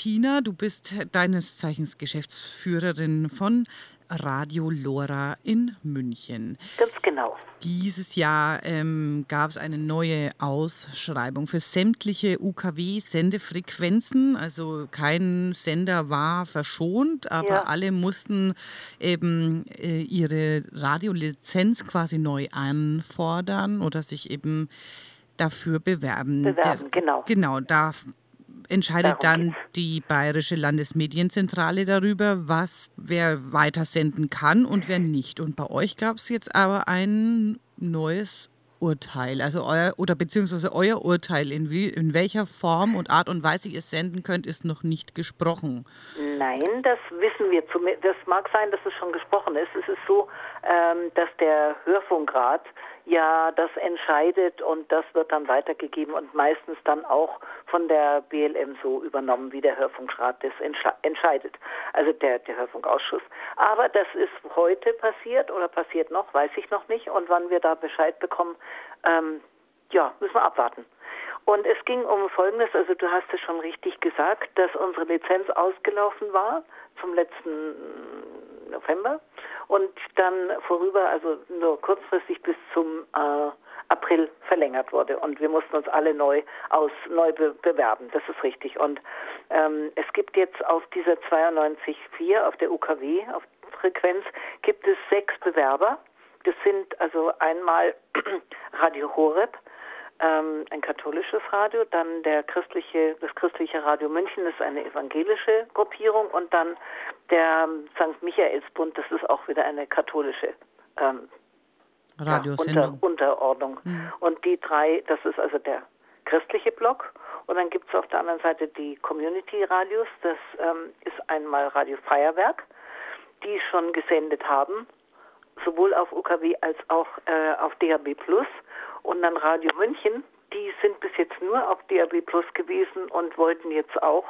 Tina, du bist deines Zeichens Geschäftsführerin von Radio Lora in München. Ganz genau. Dieses Jahr ähm, gab es eine neue Ausschreibung für sämtliche UKW-Sendefrequenzen. Also kein Sender war verschont, aber ja. alle mussten eben äh, ihre Radiolizenz quasi neu anfordern oder sich eben dafür bewerben. Bewerben, Der, genau. Genau, da entscheidet dann die Bayerische Landesmedienzentrale darüber, was wer weitersenden kann und wer nicht. Und bei euch gab es jetzt aber ein neues Urteil, also euer oder beziehungsweise euer Urteil, in, wie, in welcher Form und Art und Weise ihr es senden könnt, ist noch nicht gesprochen. Nein, das wissen wir. Das mag sein, dass es schon gesprochen ist. Es ist so, ähm, dass der Hörfunkrat ja das entscheidet und das wird dann weitergegeben und meistens dann auch von der BLM so übernommen, wie der Hörfunkrat das entscheidet, also der, der Hörfunkausschuss. Aber das ist heute passiert oder passiert noch, weiß ich noch nicht und wann wir da Bescheid bekommen, ähm, ja, müssen wir abwarten. Und es ging um Folgendes, also du hast es schon richtig gesagt, dass unsere Lizenz ausgelaufen war zum letzten November und dann vorüber, also nur kurzfristig bis zum äh, April verlängert wurde und wir mussten uns alle neu aus neu be bewerben. Das ist richtig. Und ähm, es gibt jetzt auf dieser 92.4 auf der UKW auf Frequenz gibt es sechs Bewerber. Das sind also einmal Radio Horeb, ähm, ein katholisches Radio, dann der christliche, das christliche Radio München ist eine evangelische Gruppierung und dann der St. Michaelsbund, das ist auch wieder eine katholische ähm, ja, unter, Unterordnung. Mhm. Und die drei, das ist also der christliche Block und dann gibt es auf der anderen Seite die Community Radios, das ähm, ist einmal Radio Feuerwerk, die schon gesendet haben, sowohl auf UKW als auch äh, auf DAB Plus und dann Radio München, die sind bis jetzt nur auf DAB Plus gewesen und wollten jetzt auch,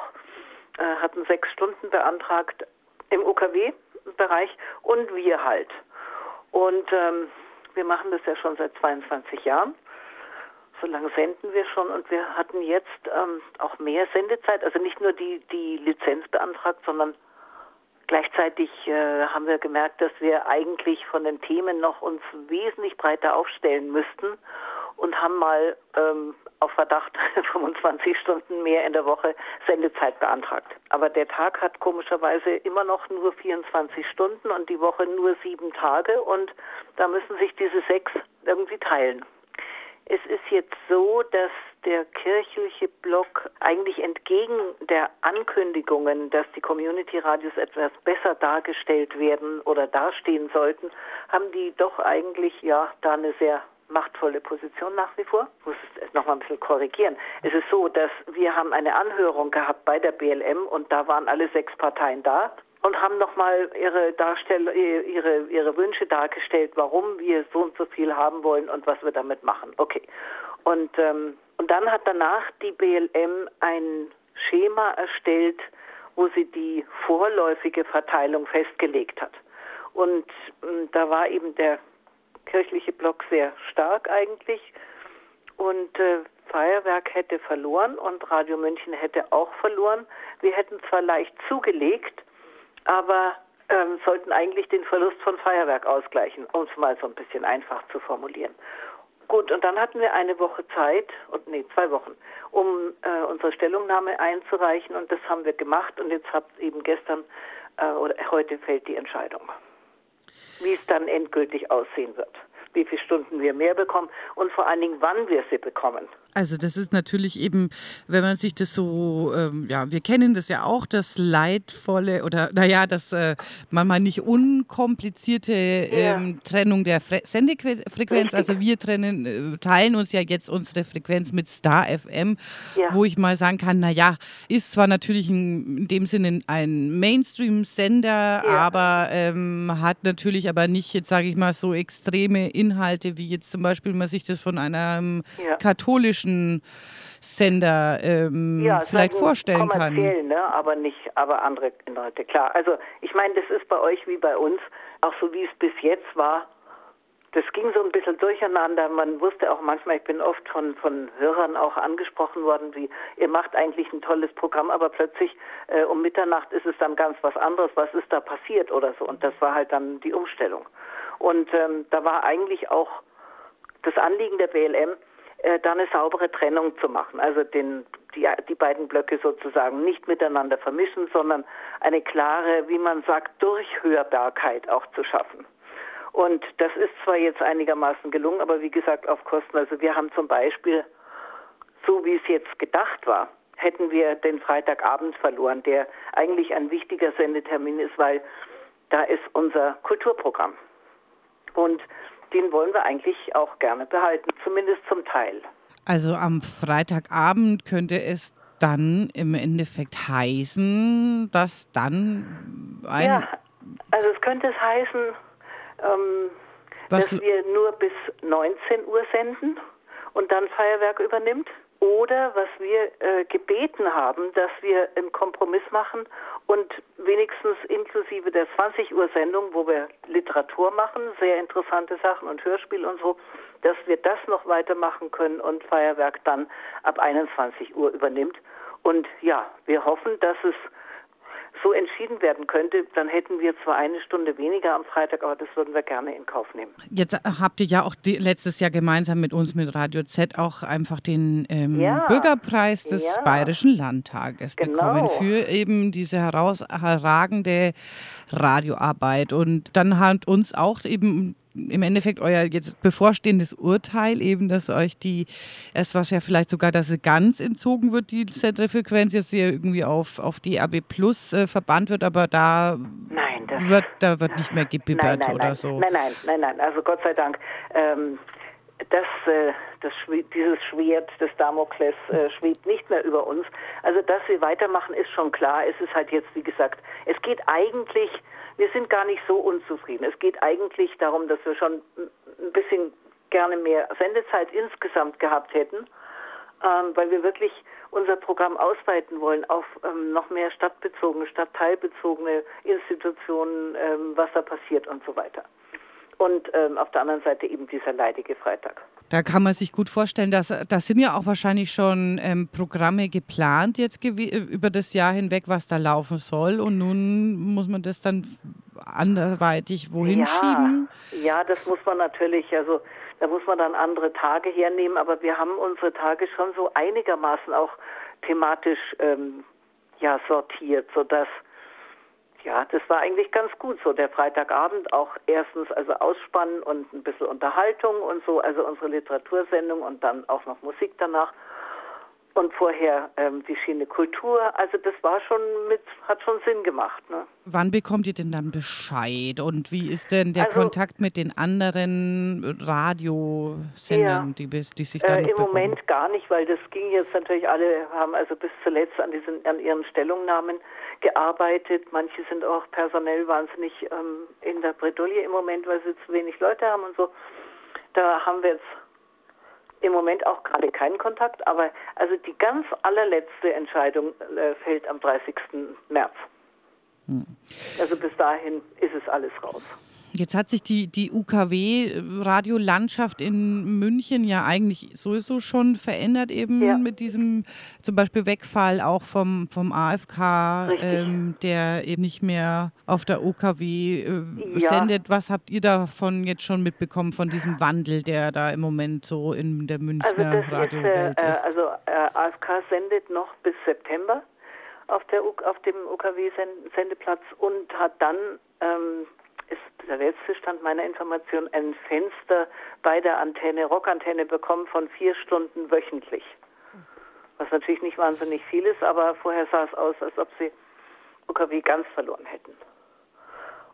äh, hatten sechs Stunden beantragt im OKW-Bereich und wir halt. Und ähm, wir machen das ja schon seit 22 Jahren. So lange senden wir schon und wir hatten jetzt ähm, auch mehr Sendezeit, also nicht nur die, die Lizenz beantragt, sondern Gleichzeitig äh, haben wir gemerkt, dass wir eigentlich von den Themen noch uns wesentlich breiter aufstellen müssten und haben mal ähm, auf Verdacht 25 Stunden mehr in der Woche Sendezeit beantragt. Aber der Tag hat komischerweise immer noch nur 24 Stunden und die Woche nur sieben Tage und da müssen sich diese sechs irgendwie teilen. Es ist jetzt so, dass der kirchliche Block eigentlich entgegen der Ankündigungen, dass die Community-Radios etwas besser dargestellt werden oder dastehen sollten, haben die doch eigentlich ja da eine sehr machtvolle Position nach wie vor. Ich muss es noch mal ein bisschen korrigieren. Es ist so, dass wir haben eine Anhörung gehabt bei der BLM und da waren alle sechs Parteien da und haben nochmal ihre Darstell ihre, ihre Wünsche dargestellt, warum wir so und so viel haben wollen und was wir damit machen. Okay. Und, ähm, und dann hat danach die BLM ein Schema erstellt, wo sie die vorläufige Verteilung festgelegt hat. Und äh, da war eben der kirchliche Block sehr stark eigentlich. Und äh, Feuerwerk hätte verloren und Radio München hätte auch verloren. Wir hätten zwar leicht zugelegt, aber ähm, sollten eigentlich den Verlust von Feuerwerk ausgleichen, um es mal so ein bisschen einfach zu formulieren. Gut, und dann hatten wir eine Woche Zeit, und nee, zwei Wochen, um äh, unsere Stellungnahme einzureichen und das haben wir gemacht und jetzt habt eben gestern äh, oder heute fällt die Entscheidung, wie es dann endgültig aussehen wird wie viele Stunden wir mehr bekommen und vor allen Dingen, wann wir sie bekommen. Also das ist natürlich eben, wenn man sich das so, ähm, ja, wir kennen das ja auch, das leidvolle oder naja, das äh, manchmal nicht unkomplizierte ähm, ja. Trennung der Fre Sendefrequenz. Also wir trennen, äh, teilen uns ja jetzt unsere Frequenz mit Star FM, ja. wo ich mal sagen kann, naja, ist zwar natürlich ein, in dem Sinne ein Mainstream-Sender, ja. aber ähm, hat natürlich aber nicht, jetzt sage ich mal, so extreme Inhalte, wie jetzt zum Beispiel man sich das von einem katholischen Sender ähm, ja, vielleicht vorstellen kann. Ne? aber nicht, aber andere Inhalte, klar. Also ich meine, das ist bei euch wie bei uns, auch so wie es bis jetzt war, das ging so ein bisschen durcheinander. Man wusste auch manchmal, ich bin oft von, von Hörern auch angesprochen worden, wie ihr macht eigentlich ein tolles Programm, aber plötzlich äh, um Mitternacht ist es dann ganz was anderes. Was ist da passiert oder so? Und das war halt dann die Umstellung. Und ähm, da war eigentlich auch das Anliegen der BLM, äh, da eine saubere Trennung zu machen. Also den, die, die beiden Blöcke sozusagen nicht miteinander vermischen, sondern eine klare, wie man sagt, Durchhörbarkeit auch zu schaffen. Und das ist zwar jetzt einigermaßen gelungen, aber wie gesagt auf Kosten. Also wir haben zum Beispiel, so wie es jetzt gedacht war, hätten wir den Freitagabend verloren, der eigentlich ein wichtiger Sendetermin ist, weil da ist unser Kulturprogramm. Und den wollen wir eigentlich auch gerne behalten, zumindest zum Teil. Also am Freitagabend könnte es dann im Endeffekt heißen, dass dann ein. Ja, also es könnte es heißen, ähm, dass wir nur bis 19 Uhr senden und dann Feuerwerk übernimmt. Oder was wir äh, gebeten haben, dass wir einen Kompromiss machen und wenigstens inklusive der 20 Uhr Sendung, wo wir Literatur machen, sehr interessante Sachen und Hörspiel und so, dass wir das noch weitermachen können und Feuerwerk dann ab 21 Uhr übernimmt. Und ja, wir hoffen, dass es so entschieden werden könnte, dann hätten wir zwar eine Stunde weniger am Freitag, aber das würden wir gerne in Kauf nehmen. Jetzt habt ihr ja auch die, letztes Jahr gemeinsam mit uns, mit Radio Z, auch einfach den ähm, ja. Bürgerpreis des ja. Bayerischen Landtages genau. bekommen für eben diese herausragende Radioarbeit. Und dann hat uns auch eben im Endeffekt euer jetzt bevorstehendes Urteil eben, dass euch die, erst was ja vielleicht sogar, dass sie ganz entzogen wird, die Senderfrequenz, jetzt hier irgendwie auf, auf DAB Plus äh, verbannt wird, aber da nein, wird, da wird nicht mehr gebibbert nein, nein, oder so. Nein, nein, nein, nein, also Gott sei Dank. Ähm, das, äh, das, dieses Schwert des Damokles äh, schwebt nicht mehr über uns. Also, dass wir weitermachen, ist schon klar. Es ist halt jetzt, wie gesagt, es geht eigentlich wir sind gar nicht so unzufrieden. Es geht eigentlich darum, dass wir schon ein bisschen gerne mehr Sendezeit insgesamt gehabt hätten, ähm, weil wir wirklich unser Programm ausweiten wollen auf ähm, noch mehr stadtbezogene, stadtteilbezogene Institutionen, ähm, was da passiert und so weiter und ähm, auf der anderen Seite eben dieser leidige Freitag. Da kann man sich gut vorstellen, dass da sind ja auch wahrscheinlich schon ähm, Programme geplant jetzt über das Jahr hinweg, was da laufen soll. Und nun muss man das dann anderweitig wohin ja, schieben? Ja, das muss man natürlich, also da muss man dann andere Tage hernehmen, aber wir haben unsere Tage schon so einigermaßen auch thematisch ähm, ja sortiert, sodass ja, das war eigentlich ganz gut so. Der Freitagabend auch erstens also Ausspannen und ein bisschen Unterhaltung und so, also unsere Literatursendung und dann auch noch Musik danach und vorher ähm, die Schiene Kultur. Also das war schon mit, hat schon Sinn gemacht. Ne? Wann bekommt ihr denn dann Bescheid und wie ist denn der also, Kontakt mit den anderen Radiosendern, ja, die, die sich da äh, noch Im bekommen? Moment gar nicht, weil das ging jetzt natürlich alle, haben also bis zuletzt an, diesen, an ihren Stellungnahmen gearbeitet. Manche sind auch personell wahnsinnig ähm, in der Bredouille im Moment, weil sie zu wenig Leute haben und so. Da haben wir jetzt im Moment auch gerade keinen Kontakt, aber also die ganz allerletzte Entscheidung äh, fällt am 30. März. Hm. Also bis dahin ist es alles raus. Jetzt hat sich die, die UKW-Radiolandschaft in München ja eigentlich sowieso schon verändert, eben ja. mit diesem zum Beispiel Wegfall auch vom, vom AFK, ähm, der eben nicht mehr auf der UKW äh, ja. sendet. Was habt ihr davon jetzt schon mitbekommen, von diesem Wandel, der da im Moment so in der Münchner also Radiowelt ist, äh, ist? Also äh, AFK sendet noch bis September auf, der, auf dem UKW-Sendeplatz und hat dann ähm, ist der letzte Stand meiner Information ein Fenster bei der Antenne, Rockantenne bekommen von vier Stunden wöchentlich. Was natürlich nicht wahnsinnig viel ist, aber vorher sah es aus, als ob sie UKW ganz verloren hätten.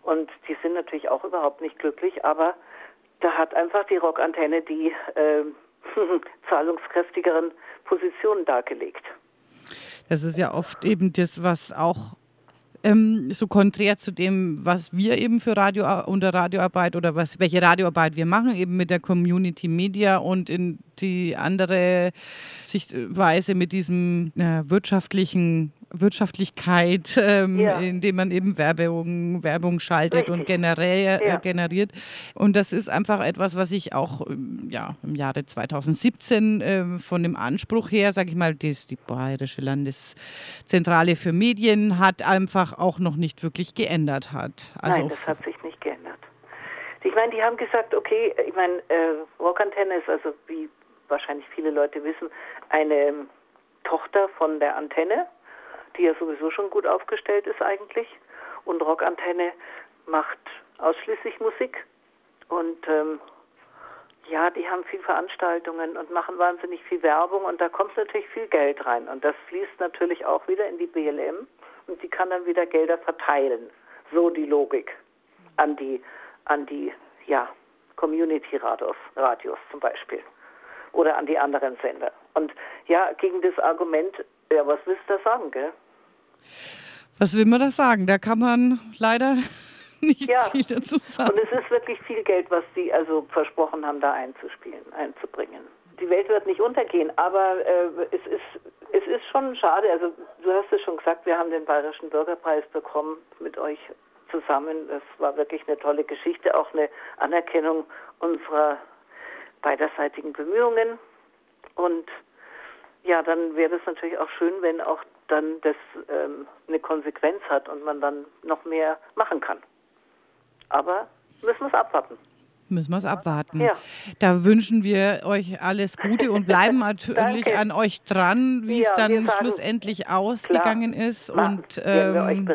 Und die sind natürlich auch überhaupt nicht glücklich, aber da hat einfach die Rockantenne die äh, zahlungskräftigeren Positionen dargelegt. Das ist ja oft eben das, was auch ähm, so konträr zu dem, was wir eben für Radio unter Radioarbeit oder was, welche Radioarbeit wir machen, eben mit der Community Media und in die andere Sichtweise mit diesem äh, wirtschaftlichen Wirtschaftlichkeit, ähm, ja. indem man eben Werbung, Werbung schaltet Richtig. und generell, äh, ja. generiert. Und das ist einfach etwas, was ich auch ähm, ja, im Jahre 2017 äh, von dem Anspruch her, sage ich mal, das, die Bayerische Landeszentrale für Medien hat einfach auch noch nicht wirklich geändert hat. Also Nein, das hat sich nicht geändert. Ich meine, die haben gesagt, okay, ich meine, äh, Rockantenne ist also, wie wahrscheinlich viele Leute wissen, eine Tochter von der Antenne die ja sowieso schon gut aufgestellt ist eigentlich. Und Rockantenne macht ausschließlich Musik. Und ähm, ja, die haben viel Veranstaltungen und machen wahnsinnig viel Werbung und da kommt natürlich viel Geld rein. Und das fließt natürlich auch wieder in die BLM und die kann dann wieder Gelder verteilen. So die Logik an die, an die, ja, Community-Radios, Radios zum Beispiel. Oder an die anderen Sender. Und ja, gegen das Argument, ja, was willst du da sagen, gell? Was will man da sagen? Da kann man leider nicht ja. viel dazu sagen. Und es ist wirklich viel Geld, was sie also versprochen haben, da einzuspielen, einzubringen. Die Welt wird nicht untergehen, aber äh, es ist es ist schon schade. Also du hast es schon gesagt, wir haben den Bayerischen Bürgerpreis bekommen mit euch zusammen. Das war wirklich eine tolle Geschichte, auch eine Anerkennung unserer beiderseitigen Bemühungen. Und ja, dann wäre es natürlich auch schön, wenn auch dann das ähm, eine Konsequenz hat und man dann noch mehr machen kann. Aber müssen wir es abwarten. Müssen wir es abwarten. Ja. Da wünschen wir euch alles Gute und bleiben natürlich an euch dran, wie ja, es dann schlussendlich ausgegangen klar, ist. Und ähm,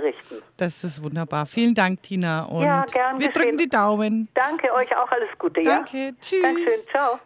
das ist wunderbar. Vielen Dank, Tina. Und ja, wir geschehen. drücken die Daumen. Danke euch auch alles Gute. Danke. Tschüss. Dankeschön. Ciao.